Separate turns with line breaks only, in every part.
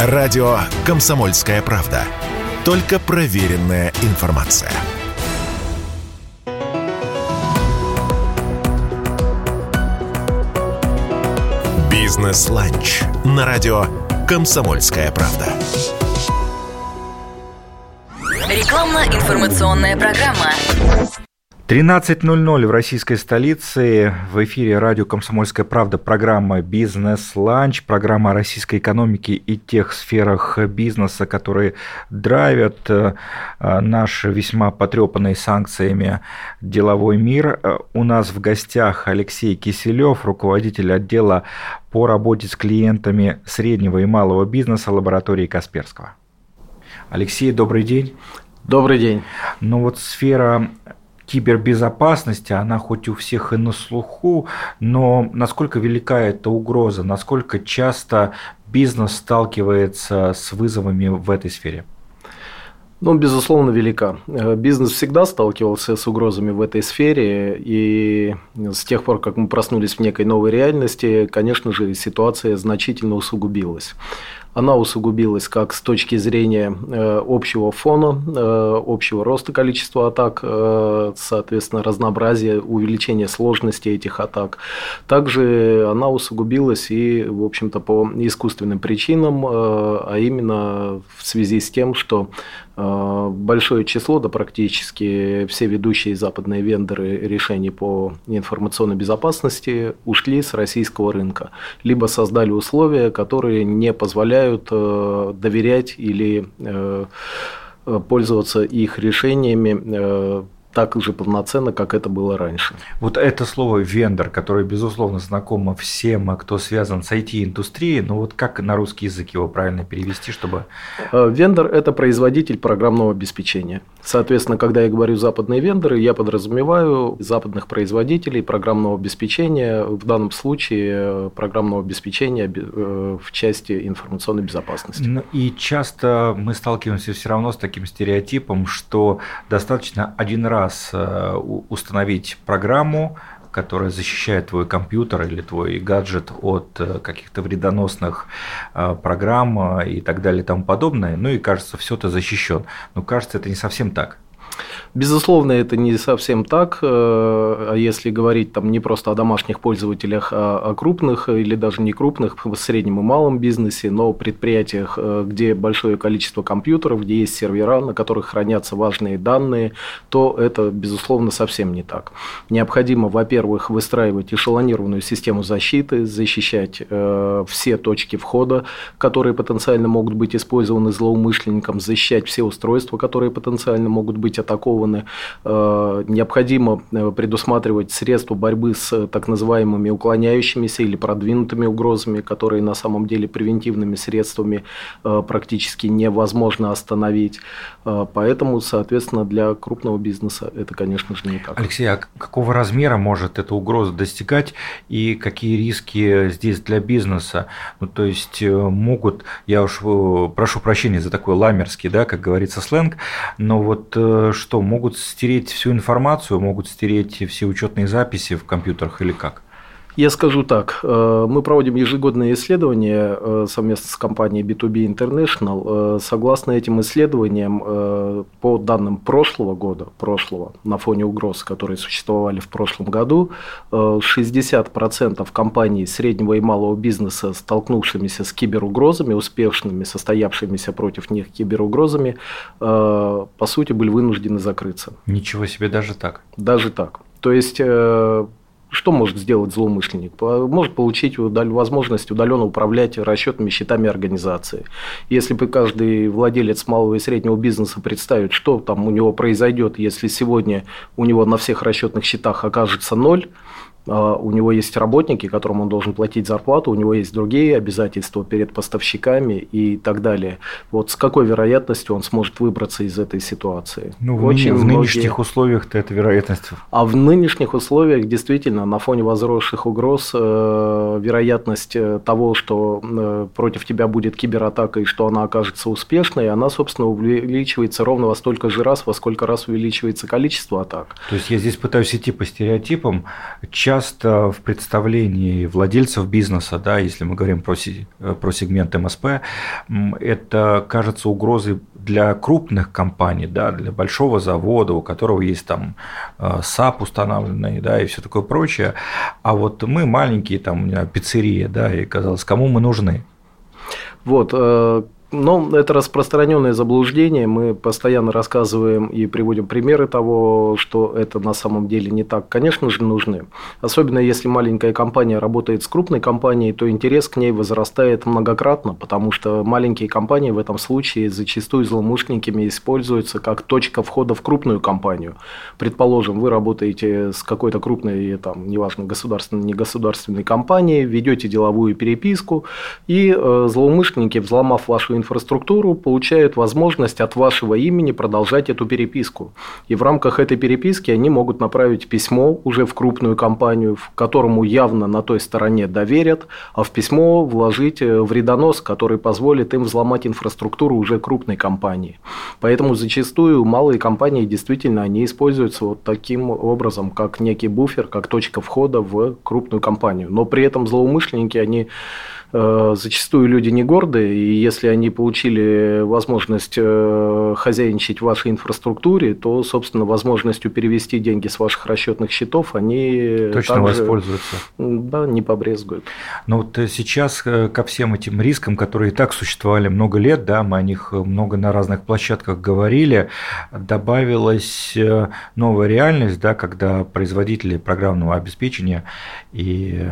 Радио «Комсомольская правда». Только проверенная информация. «Бизнес-ланч» на радио «Комсомольская правда».
Рекламно-информационная программа.
13.00 в российской столице. В эфире радио «Комсомольская правда» программа «Бизнес-ланч», программа о российской экономике и тех сферах бизнеса, которые драйвят э, наш весьма потрепанный санкциями деловой мир. У нас в гостях Алексей Киселев, руководитель отдела по работе с клиентами среднего и малого бизнеса лаборатории Касперского. Алексей, добрый день.
Добрый день.
Ну вот сфера кибербезопасности, она хоть у всех и на слуху, но насколько велика эта угроза, насколько часто бизнес сталкивается с вызовами в этой сфере?
Ну, безусловно, велика. Э, бизнес всегда сталкивался с угрозами в этой сфере, и с тех пор, как мы проснулись в некой новой реальности, конечно же, ситуация значительно усугубилась. Она усугубилась как с точки зрения э, общего фона, э, общего роста количества атак, э, соответственно, разнообразия, увеличения сложности этих атак. Также она усугубилась и, в общем-то, по искусственным причинам, а именно в связи с тем, что большое число, да практически все ведущие западные вендоры решений по информационной безопасности ушли с российского рынка, либо создали условия, которые не позволяют э, доверять или э, пользоваться их решениями э, так же полноценно, как это было раньше.
Вот это слово «вендор», которое, безусловно, знакомо всем, кто связан с IT-индустрией, но вот как на русский язык его правильно перевести, чтобы…
Вендор – это производитель программного обеспечения. Соответственно, когда я говорю западные вендоры, я подразумеваю западных производителей программного обеспечения, в данном случае э, программного обеспечения э, в части информационной безопасности.
Ну, и часто мы сталкиваемся все равно с таким стереотипом, что достаточно один раз э, установить программу, которая защищает твой компьютер или твой гаджет от каких-то вредоносных программ и так далее и тому подобное. Ну и кажется, все это защищен. Но кажется, это не совсем так.
Безусловно, это не совсем так. Э, а если говорить там не просто о домашних пользователях, а о крупных или даже не крупных, в среднем и малом бизнесе, но предприятиях, э, где большое количество компьютеров, где есть сервера, на которых хранятся важные данные, то это, безусловно, совсем не так. Необходимо, во-первых, выстраивать эшелонированную систему защиты, защищать э, все точки входа, которые потенциально могут быть использованы злоумышленником, защищать все устройства, которые потенциально могут быть атакованы. Э, необходимо э, предусматривать средства борьбы с э, так называемыми уклоняющимися или продвинутыми угрозами, которые на самом деле превентивными средствами практически невозможно остановить. Поэтому, соответственно, для крупного бизнеса это, конечно же, не так.
Алексей, а какого размера может эта угроза достигать и какие риски здесь для бизнеса? Ну, то есть могут, я уж прошу прощения за такой ламерский, да, как говорится, сленг, но вот что, могут стереть всю информацию, могут стереть все учетные записи в компьютерах или как?
Я скажу так. Э, мы проводим ежегодные исследования э, совместно с компанией B2B International. Э, согласно этим исследованиям, по данным прошлого года, прошлого, на фоне угроз, которые существовали в прошлом году, 60% компаний среднего и малого бизнеса, столкнувшимися с киберугрозами, успешными, состоявшимися против них киберугрозами, по сути, были вынуждены закрыться.
Ничего себе, даже так?
Даже так. То есть что может сделать злоумышленник? Может получить возможность удаленно управлять расчетными счетами организации. Если бы каждый владелец малого и среднего бизнеса представит, что там у него произойдет, если сегодня у него на всех расчетных счетах окажется ноль, у него есть работники, которым он должен платить зарплату, у него есть другие обязательства перед поставщиками и так далее. Вот с какой вероятностью он сможет выбраться из этой ситуации?
Ну, в, Очень в многие... нынешних условиях-то эта вероятность...
А в нынешних условиях действительно на фоне возросших угроз э, вероятность э, того, что э, против тебя будет кибератака и что она окажется успешной, она, собственно, увеличивается ровно во столько же раз, во сколько раз увеличивается количество атак.
То есть я здесь пытаюсь идти по стереотипам. Часто часто в представлении владельцев бизнеса, да, если мы говорим про, про сегмент МСП, это кажется угрозой для крупных компаний, да, для большого завода, у которого есть там э, SAP установленный, да, и все такое прочее. А вот мы маленькие, там, пиццерия, да, и казалось, кому мы нужны?
Вот, э, но это распространенное заблуждение. Мы постоянно рассказываем и приводим примеры того, что это на самом деле не так. Конечно же, нужны. Особенно если маленькая компания работает с крупной компанией, то интерес к ней возрастает многократно, потому что маленькие компании в этом случае зачастую злоумышленниками используются как точка входа в крупную компанию. Предположим, вы работаете с какой-то крупной, там, неважно, государственной, негосударственной компанией, ведете деловую переписку, и э, злоумышленники, взломав вашу инфраструктуру, получают возможность от вашего имени продолжать эту переписку. И в рамках этой переписки они могут направить письмо уже в крупную компанию, в которому явно на той стороне доверят, а в письмо вложить э, вредонос, который позволит им взломать инфраструктуру уже крупной компании. Поэтому зачастую малые компании действительно они используются вот таким образом, как некий буфер, как точка входа в крупную компанию. Но при этом злоумышленники, они зачастую люди не гордые, и если они получили возможность э, хозяйничать в вашей инфраструктуре, то, собственно, возможностью перевести деньги с ваших расчетных счетов они
точно также, воспользуются.
Да, не побрезгуют.
Но вот э, сейчас ко всем этим рискам, которые и так существовали много лет, да, мы о них много на разных площадках говорили, добавилась новая реальность, да, когда производители программного обеспечения и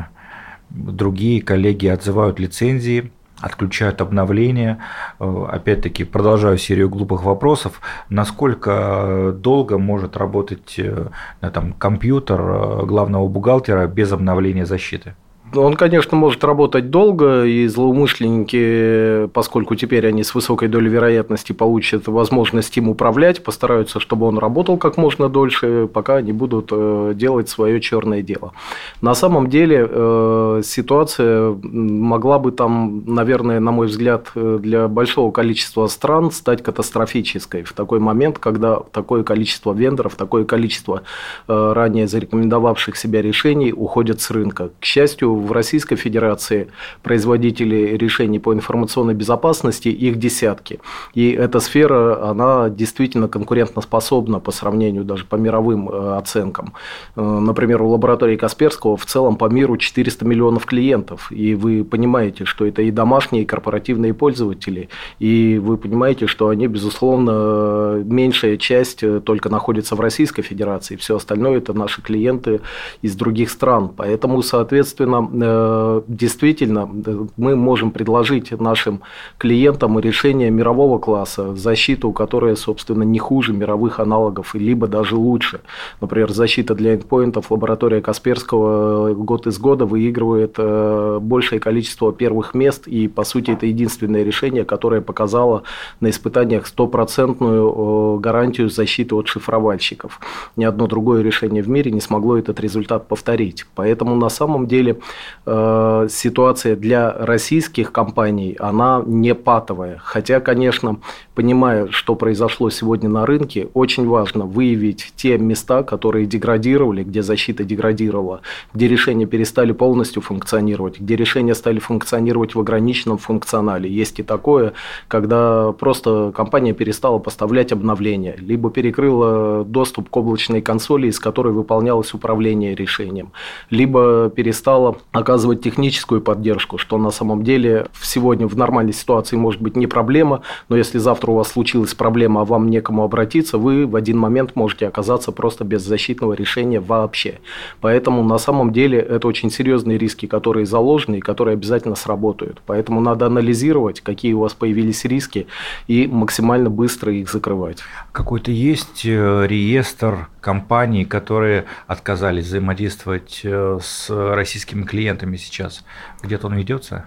другие коллеги отзывают лицензии, отключают обновления. Э, опять-таки, продолжаю серию глупых вопросов. Насколько долго может работать э, там, компьютер э, главного бухгалтера без обновления защиты?
Он, конечно, может работать долго, и злоумышленники, поскольку теперь они с высокой долей вероятности получат возможность им управлять, постараются, чтобы он работал как можно дольше, пока они будут э, делать свое черное дело. На самом деле э, ситуация могла бы там, наверное, на мой взгляд, э, для большого количества стран стать катастрофической в такой момент, когда такое количество вендоров, такое количество ранее зарекомендовавших себя решений уходят с рынка. К счастью, в Российской Федерации производителей решений по информационной безопасности, их десятки. И эта сфера, она действительно конкурентоспособна по сравнению даже по мировым э, оценкам. Э, например, у лаборатории Касперского в целом по миру 400 миллионов клиентов. И вы понимаете, что это и домашние, и корпоративные пользователи. И вы понимаете, что они, безусловно, меньшая часть только находится в Российской Федерации. Все остальное это наши клиенты из других стран. Поэтому, соответственно, Э, действительно мы можем предложить нашим клиентам решение мирового класса, защиту, которая, собственно, не хуже мировых аналогов, либо даже лучше. Например, защита для эндпоинтов лаборатория Касперского год из года выигрывает э, большее количество первых мест, и, по сути, это единственное решение, которое показало на испытаниях стопроцентную гарантию защиты от шифровальщиков. Ни одно другое решение в мире не смогло этот результат повторить. Поэтому на самом деле Э, ситуация для российских компаний, она не патовая. Хотя, конечно, понимая, что произошло сегодня на рынке, очень важно выявить те места, которые деградировали, где защита деградировала, где решения перестали полностью функционировать, где решения стали функционировать в ограниченном функционале. Есть и такое, когда просто компания перестала поставлять обновления, либо перекрыла доступ к облачной консоли, из которой выполнялось управление решением, либо перестала оказывать техническую поддержку, что на самом деле сегодня в нормальной ситуации может быть не проблема, но если завтра у вас случилась проблема, а вам некому обратиться, вы в один момент можете оказаться просто без защитного решения вообще. Поэтому на самом деле это очень серьезные риски, которые заложены и которые обязательно сработают. Поэтому надо анализировать, какие у вас появились риски и максимально быстро их закрывать.
Какой-то есть э, реестр компаний, которые отказались взаимодействовать э, с российскими клиентами сейчас? Где-то он ведется?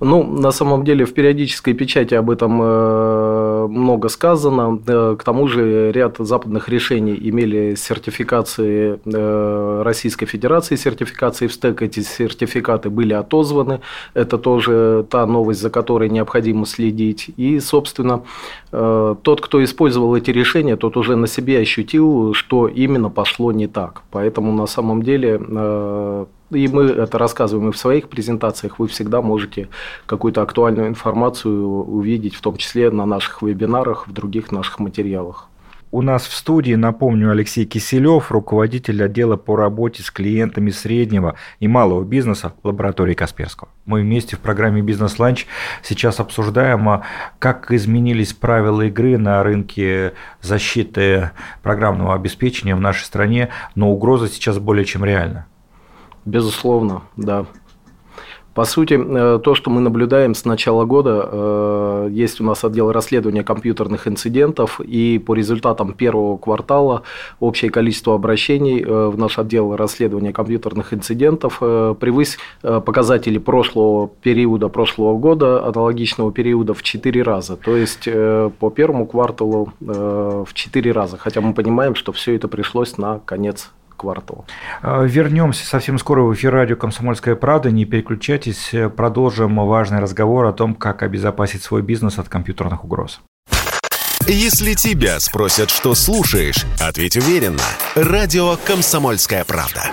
Ну, на самом деле, в периодической печати об этом э, много сказано. К тому же ряд западных решений имели сертификации Российской Федерации, сертификации в стек. Эти сертификаты были отозваны. Это тоже та новость, за которой необходимо следить. И, собственно, тот, кто использовал эти решения, тот уже на себе ощутил, что именно пошло не так. Поэтому на самом деле и мы это рассказываем и в своих презентациях, вы всегда можете какую-то актуальную информацию увидеть, в том числе на наших вебинарах, в других наших материалах.
У нас в студии, напомню, Алексей Киселев, руководитель отдела по работе с клиентами среднего и малого бизнеса лаборатории Касперского. Мы вместе в программе «Бизнес-ланч» сейчас обсуждаем, а, как изменились правила игры на рынке защиты программного обеспечения в нашей стране, но угроза сейчас более чем реальна.
Безусловно, да. По сути, э, то, что мы наблюдаем с начала года, э, есть у нас отдел расследования компьютерных инцидентов, и по результатам первого квартала общее количество обращений э, в наш отдел расследования компьютерных инцидентов превысило показатели прошлого периода, прошлого года, аналогичного периода в 4 раза. То есть по первому кварталу в 4 раза. Хотя мы понимаем, что все это пришлось на конец квартал.
А, вернемся совсем скоро в эфир радио «Комсомольская правда». Не переключайтесь, продолжим важный разговор о том, как обезопасить свой бизнес от компьютерных угроз.
Если тебя спросят, что слушаешь, ответь уверенно. Радио «Комсомольская правда».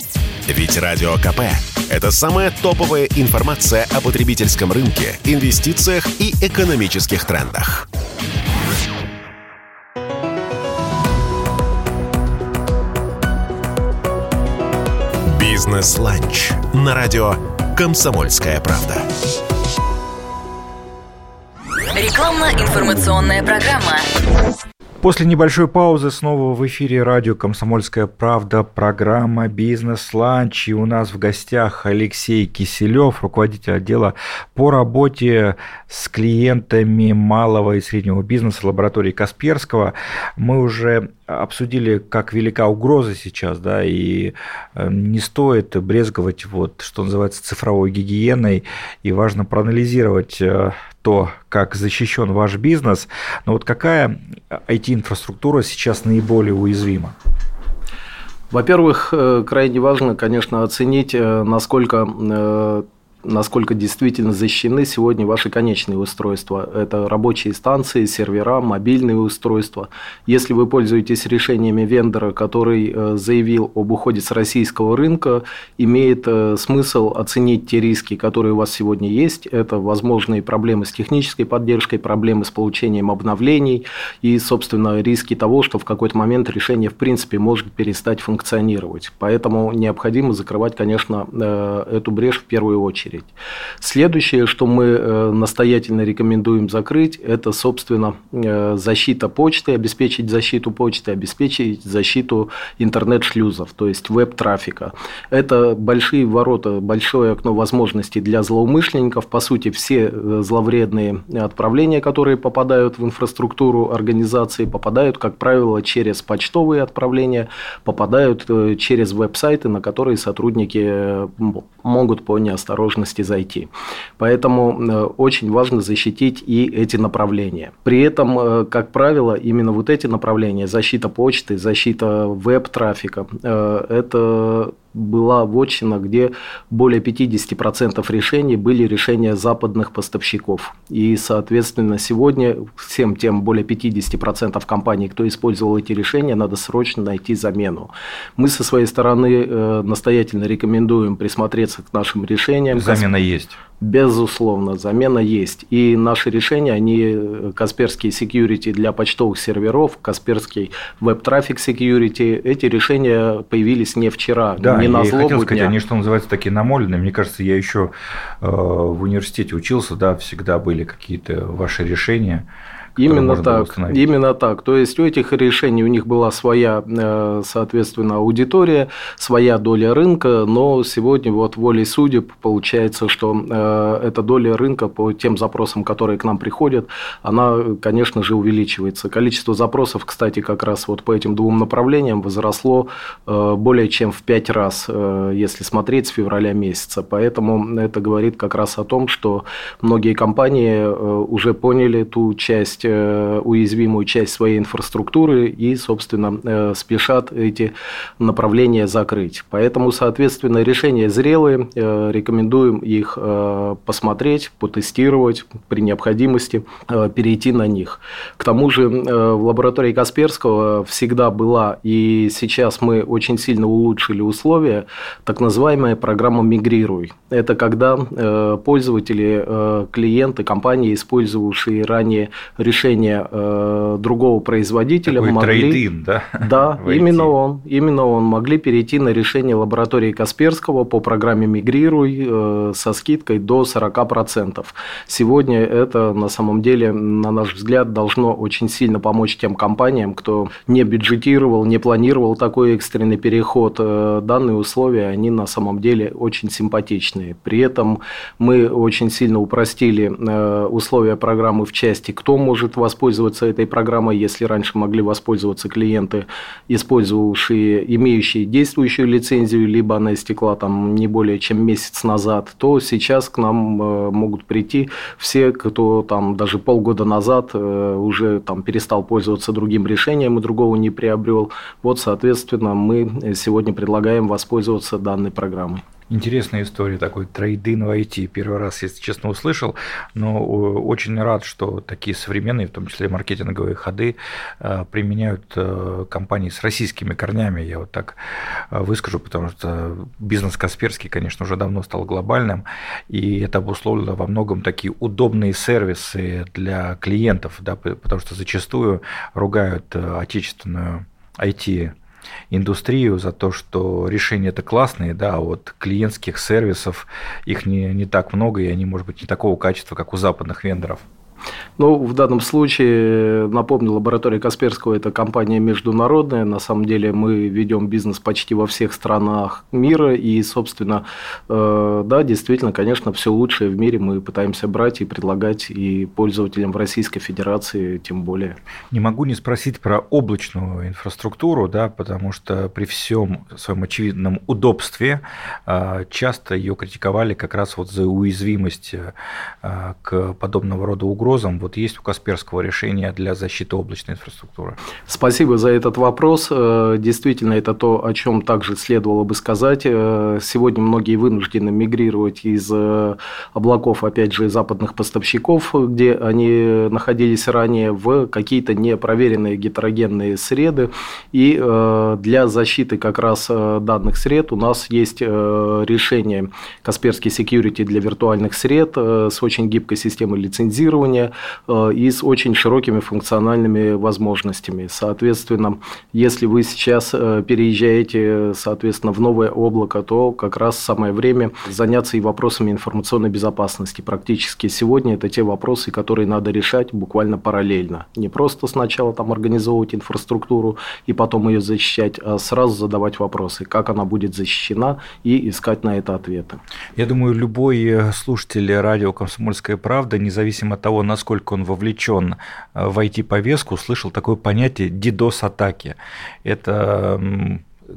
Ведь Радио КП – это самая топовая информация о потребительском рынке, инвестициях и экономических трендах. «Бизнес-ланч» на радио «Комсомольская правда».
Рекламно-информационная программа. После небольшой паузы снова в эфире радио «Комсомольская правда» программа «Бизнес-ланч». И у нас в гостях Алексей Киселев, руководитель отдела по работе с клиентами малого и среднего бизнеса лаборатории Касперского. Мы уже обсудили, как велика угроза сейчас, да, и э, не стоит брезговать, вот, что называется, цифровой гигиеной, и важно проанализировать э, то, как защищен ваш бизнес, но вот какая IT-инфраструктура сейчас наиболее уязвима?
Во-первых, э, крайне важно, конечно, оценить, насколько насколько действительно защищены сегодня ваши конечные устройства. Это рабочие станции, сервера, мобильные устройства. Если вы пользуетесь решениями вендора, который э, заявил об уходе с российского рынка, имеет э, смысл оценить те риски, которые у вас сегодня есть. Это возможные проблемы с технической поддержкой, проблемы с получением обновлений и, собственно, риски того, что в какой-то момент решение в принципе может перестать функционировать. Поэтому необходимо закрывать, конечно, э, эту брешь в первую очередь очередь. Следующее, что мы э, настоятельно рекомендуем закрыть, это, собственно, э, защита почты, обеспечить защиту почты, обеспечить защиту интернет-шлюзов, то есть веб-трафика. Это большие ворота, большое окно возможностей для злоумышленников. По сути, все э, зловредные отправления, которые попадают в инфраструктуру организации, попадают, как правило, через почтовые отправления, попадают через веб-сайты, на которые сотрудники могут по неосторожности возможности зайти. Поэтому э, очень важно защитить и эти направления. При этом, э, как правило, именно вот эти направления, защита почты, защита веб-трафика, э, это была вотчина, где более 50% решений были решения западных поставщиков. И, соответственно, сегодня всем тем более 50% компаний, кто использовал эти решения, надо срочно найти замену. Мы со своей стороны э, настоятельно рекомендуем присмотреться к нашим решениям.
Замена есть.
Безусловно, замена есть. И наши решения, они э, Касперский security для почтовых серверов, Касперский веб-трафик security, эти решения появились не вчера,
да,
не
на злобу хотел сказать, дня. они, что называется, такие намоленные. Мне кажется, я еще э, в университете учился, да, всегда были какие-то ваши решения.
Именно так, именно так. То есть у этих решений у них была своя, э, соответственно, аудитория, своя доля рынка, но сегодня вот волей судеб получается, что э, эта доля рынка по тем запросам, которые к нам приходят, она, конечно же, увеличивается. Количество запросов, кстати, как раз вот по этим двум направлениям возросло э, более чем в пять раз, если смотреть с февраля месяца. Поэтому это говорит как раз о том, что многие компании уже поняли ту часть уязвимую часть своей инфраструктуры и, собственно, спешат эти направления закрыть. Поэтому, соответственно, решения зрелые, рекомендуем их посмотреть, потестировать, при необходимости перейти на них. К тому же в лаборатории Касперского всегда была, и сейчас мы очень сильно улучшили условия, так называемая программа «Мигрируй». Это когда э, пользователи, э, клиенты, компании, использовавшие ранее решение э, другого производителя,
Такой могли... да?
Да, именно он, именно он. Могли перейти на решение лаборатории Касперского по программе «Мигрируй» со скидкой до 40%. Сегодня это на самом деле, на наш взгляд, должно очень сильно помочь тем компаниям, кто не бюджетировал, не планировал такой экстренный переход. Данные условия, они на самом деле очень симпатичны различные. При этом мы очень сильно упростили э, условия программы в части, кто может воспользоваться этой программой, если раньше могли воспользоваться клиенты, использовавшие, имеющие действующую лицензию, либо она истекла там не более чем месяц назад, то сейчас к нам э, могут прийти все, кто там даже полгода назад э, уже там перестал пользоваться другим решением и другого не приобрел. Вот, соответственно, мы сегодня предлагаем воспользоваться данной программой.
Интересная история, такой трейдин в IT. Первый раз, если честно, услышал, но очень рад, что такие современные, в том числе маркетинговые ходы, э, применяют э, компании с российскими корнями. Я вот так э, выскажу, потому что бизнес Касперский, конечно, уже давно стал глобальным, и это обусловлено во многом такие удобные сервисы для клиентов, да, потому что зачастую ругают отечественную IT индустрию за то, что решения это классные, да, а вот клиентских сервисов их не, не так много, и они, может быть, не такого качества, как у западных вендоров.
Ну, в данном случае, напомню, лаборатория Касперского – это компания международная. На самом деле мы ведем бизнес почти во всех странах мира. И, собственно, э, да, действительно, конечно, все лучшее в мире мы пытаемся брать и предлагать и пользователям в Российской Федерации тем более.
Не могу не спросить про облачную инфраструктуру, да, потому что при всем своем очевидном удобстве э, часто ее критиковали как раз вот за уязвимость э, к подобного рода угрозам вот есть у Касперского решения для защиты облачной инфраструктуры?
Спасибо за этот вопрос. Э, действительно, это то, о чем также следовало бы сказать. Э, сегодня многие вынуждены мигрировать из э, облаков, опять же, западных поставщиков, где они находились ранее, в какие-то непроверенные гетерогенные среды. И для защиты как раз данных сред у нас есть решение Касперский Security для виртуальных сред с очень гибкой системой лицензирования и с очень широкими функциональными возможностями. Соответственно, если вы сейчас э, переезжаете, соответственно, в новое облако, то как раз самое время заняться и вопросами информационной безопасности. Практически сегодня это те вопросы, которые надо решать буквально параллельно. Не просто сначала там организовывать инфраструктуру и потом ее защищать, а сразу задавать вопросы, как она будет защищена и искать на это ответы.
Я думаю, любой э, слушатель радио «Комсомольская правда», независимо от того, насколько он вовлечен э, в IT-повестку, услышал такое понятие DDoS-атаки. Это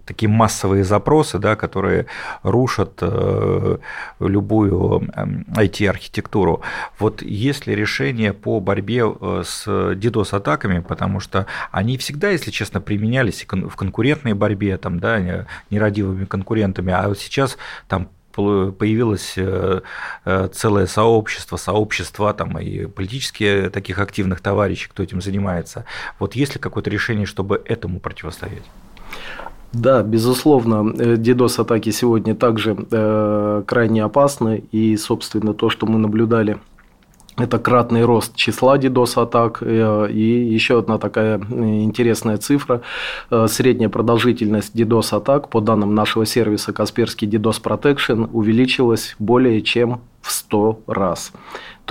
такие массовые запросы, да, которые рушат э, любую IT-архитектуру. Вот есть ли решение по борьбе э, с DDoS-атаками, потому что они всегда, если честно, применялись в конкурентной борьбе, там, да, нерадивыми конкурентами, а вот сейчас там появилось э, э, целое сообщество, сообщества там и политические таких активных товарищей, кто этим занимается. Вот есть ли какое-то решение, чтобы этому противостоять?
Да, безусловно, э, DDoS-атаки сегодня также э, крайне опасны, и, собственно, то, что мы наблюдали это кратный рост числа DDoS-атак. Э, и еще одна такая интересная цифра. Э, средняя продолжительность DDoS-атак по данным нашего сервиса Касперский DDoS Protection увеличилась более чем в 100 раз.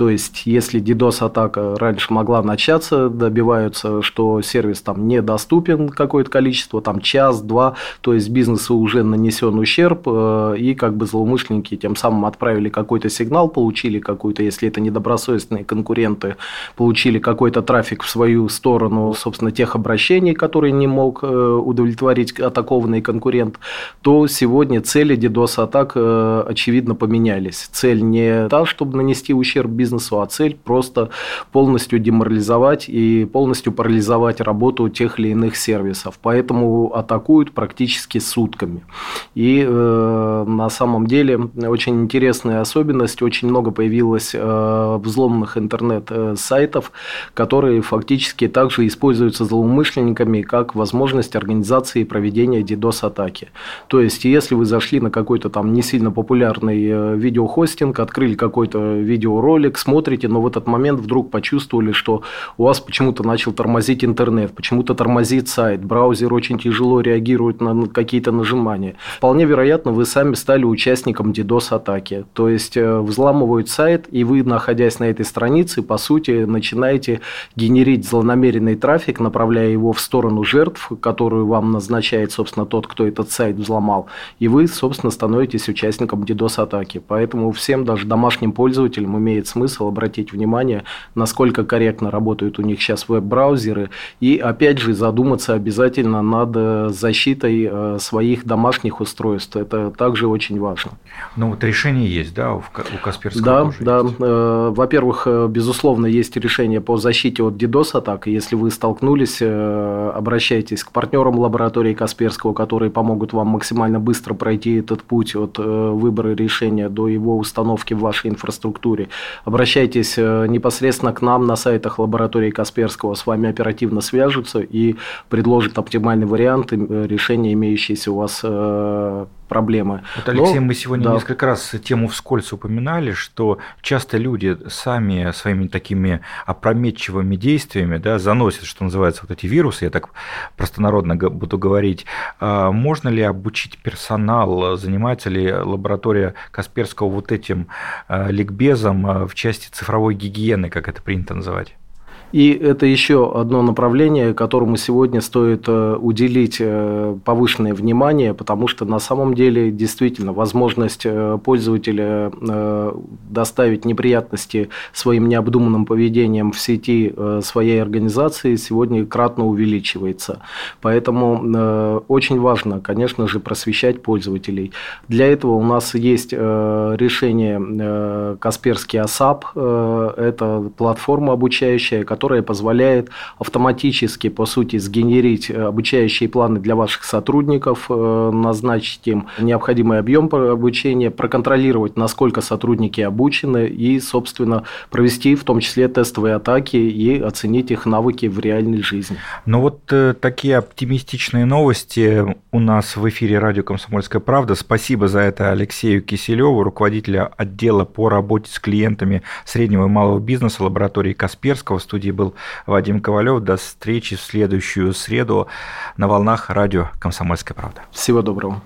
То есть, если DDoS-атака раньше могла начаться, добиваются, что сервис там недоступен какое-то количество, там час-два, то есть бизнесу уже нанесен ущерб, э, и как бы злоумышленники тем самым отправили какой-то сигнал, получили какой-то, если это недобросовестные конкуренты, получили какой-то трафик в свою сторону, собственно, тех обращений, которые не мог э, удовлетворить атакованный конкурент, то сегодня цели DDoS-атак, э, очевидно, поменялись. Цель не не та, чтобы нанести ущерб бизнесу, а цель просто полностью деморализовать и полностью парализовать работу тех или иных сервисов. Поэтому атакуют практически сутками. И э, на самом деле очень интересная особенность, очень много появилось э, взломанных интернет-сайтов, которые фактически также используются злоумышленниками как возможность организации проведения DDoS-атаки. То есть, если вы зашли на какой-то там не сильно популярный э, видеохостинг, открыли какой-то видеоролик, смотрите, но в этот момент вдруг почувствовали, что у вас почему-то начал тормозить интернет, почему-то тормозит сайт, браузер очень тяжело реагирует на какие-то нажимания. Вполне вероятно, вы сами стали участником DDoS-атаки. То есть, э, взламывают сайт, и вы, находясь на этой странице, по сути, начинаете генерить злонамеренный трафик, направляя его в сторону жертв, которую вам назначает, собственно, тот, кто этот сайт взломал. И вы, собственно, становитесь участником DDoS-атаки. Поэтому всем, даже домашним пользователям, имеет смысл обратить внимание, насколько корректно работают у них сейчас веб-браузеры. И, опять же, задуматься обязательно над э, защитой э, своих домашних устройств. Это также очень важно.
Ну, вот решение есть, да, у Касперского
Да, тоже да. Есть. Э, во-первых, безусловно, есть решение по защите от DDoS-атак. Если вы столкнулись, обращайтесь к партнерам лаборатории Касперского, которые помогут вам максимально быстро пройти этот путь от выбора решения до его установки в вашей инфраструктуре. Обращайтесь непосредственно к нам на сайтах лаборатории Касперского, с вами оперативно свяжутся и предложат оптимальный вариант решения имеющейся у вас проблемы.
Вот, Алексей, Но, мы сегодня да. несколько раз тему вскользь упоминали, что часто люди сами своими такими опрометчивыми действиями да, заносят, что называется, вот эти вирусы, я так простонародно буду говорить. А можно ли обучить персонал, занимается ли лаборатория Касперского вот этим а, ликбезом а, в части цифровой гигиены, как это принято называть?
И это еще одно направление, которому сегодня стоит э, уделить э, повышенное внимание, потому что на самом деле действительно возможность э, пользователя доставить неприятности своим необдуманным поведением в сети своей организации сегодня кратно увеличивается. Поэтому очень важно, конечно же, просвещать пользователей. Для этого у нас есть решение Касперский АСАП. Это платформа обучающая, которая которая позволяет автоматически, по сути, сгенерить э, обучающие планы для ваших сотрудников, э, назначить им необходимый объем обучения, проконтролировать, насколько сотрудники обучены и, собственно, провести в том числе тестовые атаки и оценить их навыки в реальной жизни.
Ну вот э, такие оптимистичные новости у нас в эфире радио «Комсомольская правда». Спасибо за это Алексею Киселеву, руководителя отдела по работе с клиентами среднего и малого бизнеса лаборатории Касперского. В студии был Вадим Ковалев. До встречи в следующую среду на волнах радио «Комсомольская правда».
Всего доброго.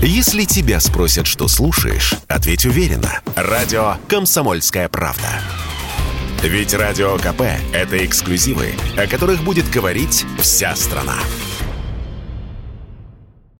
Если тебя спросят, что слушаешь, ответь уверенно. Радио «Комсомольская правда». Ведь Радио КП – это эксклюзивы, о которых будет говорить вся страна.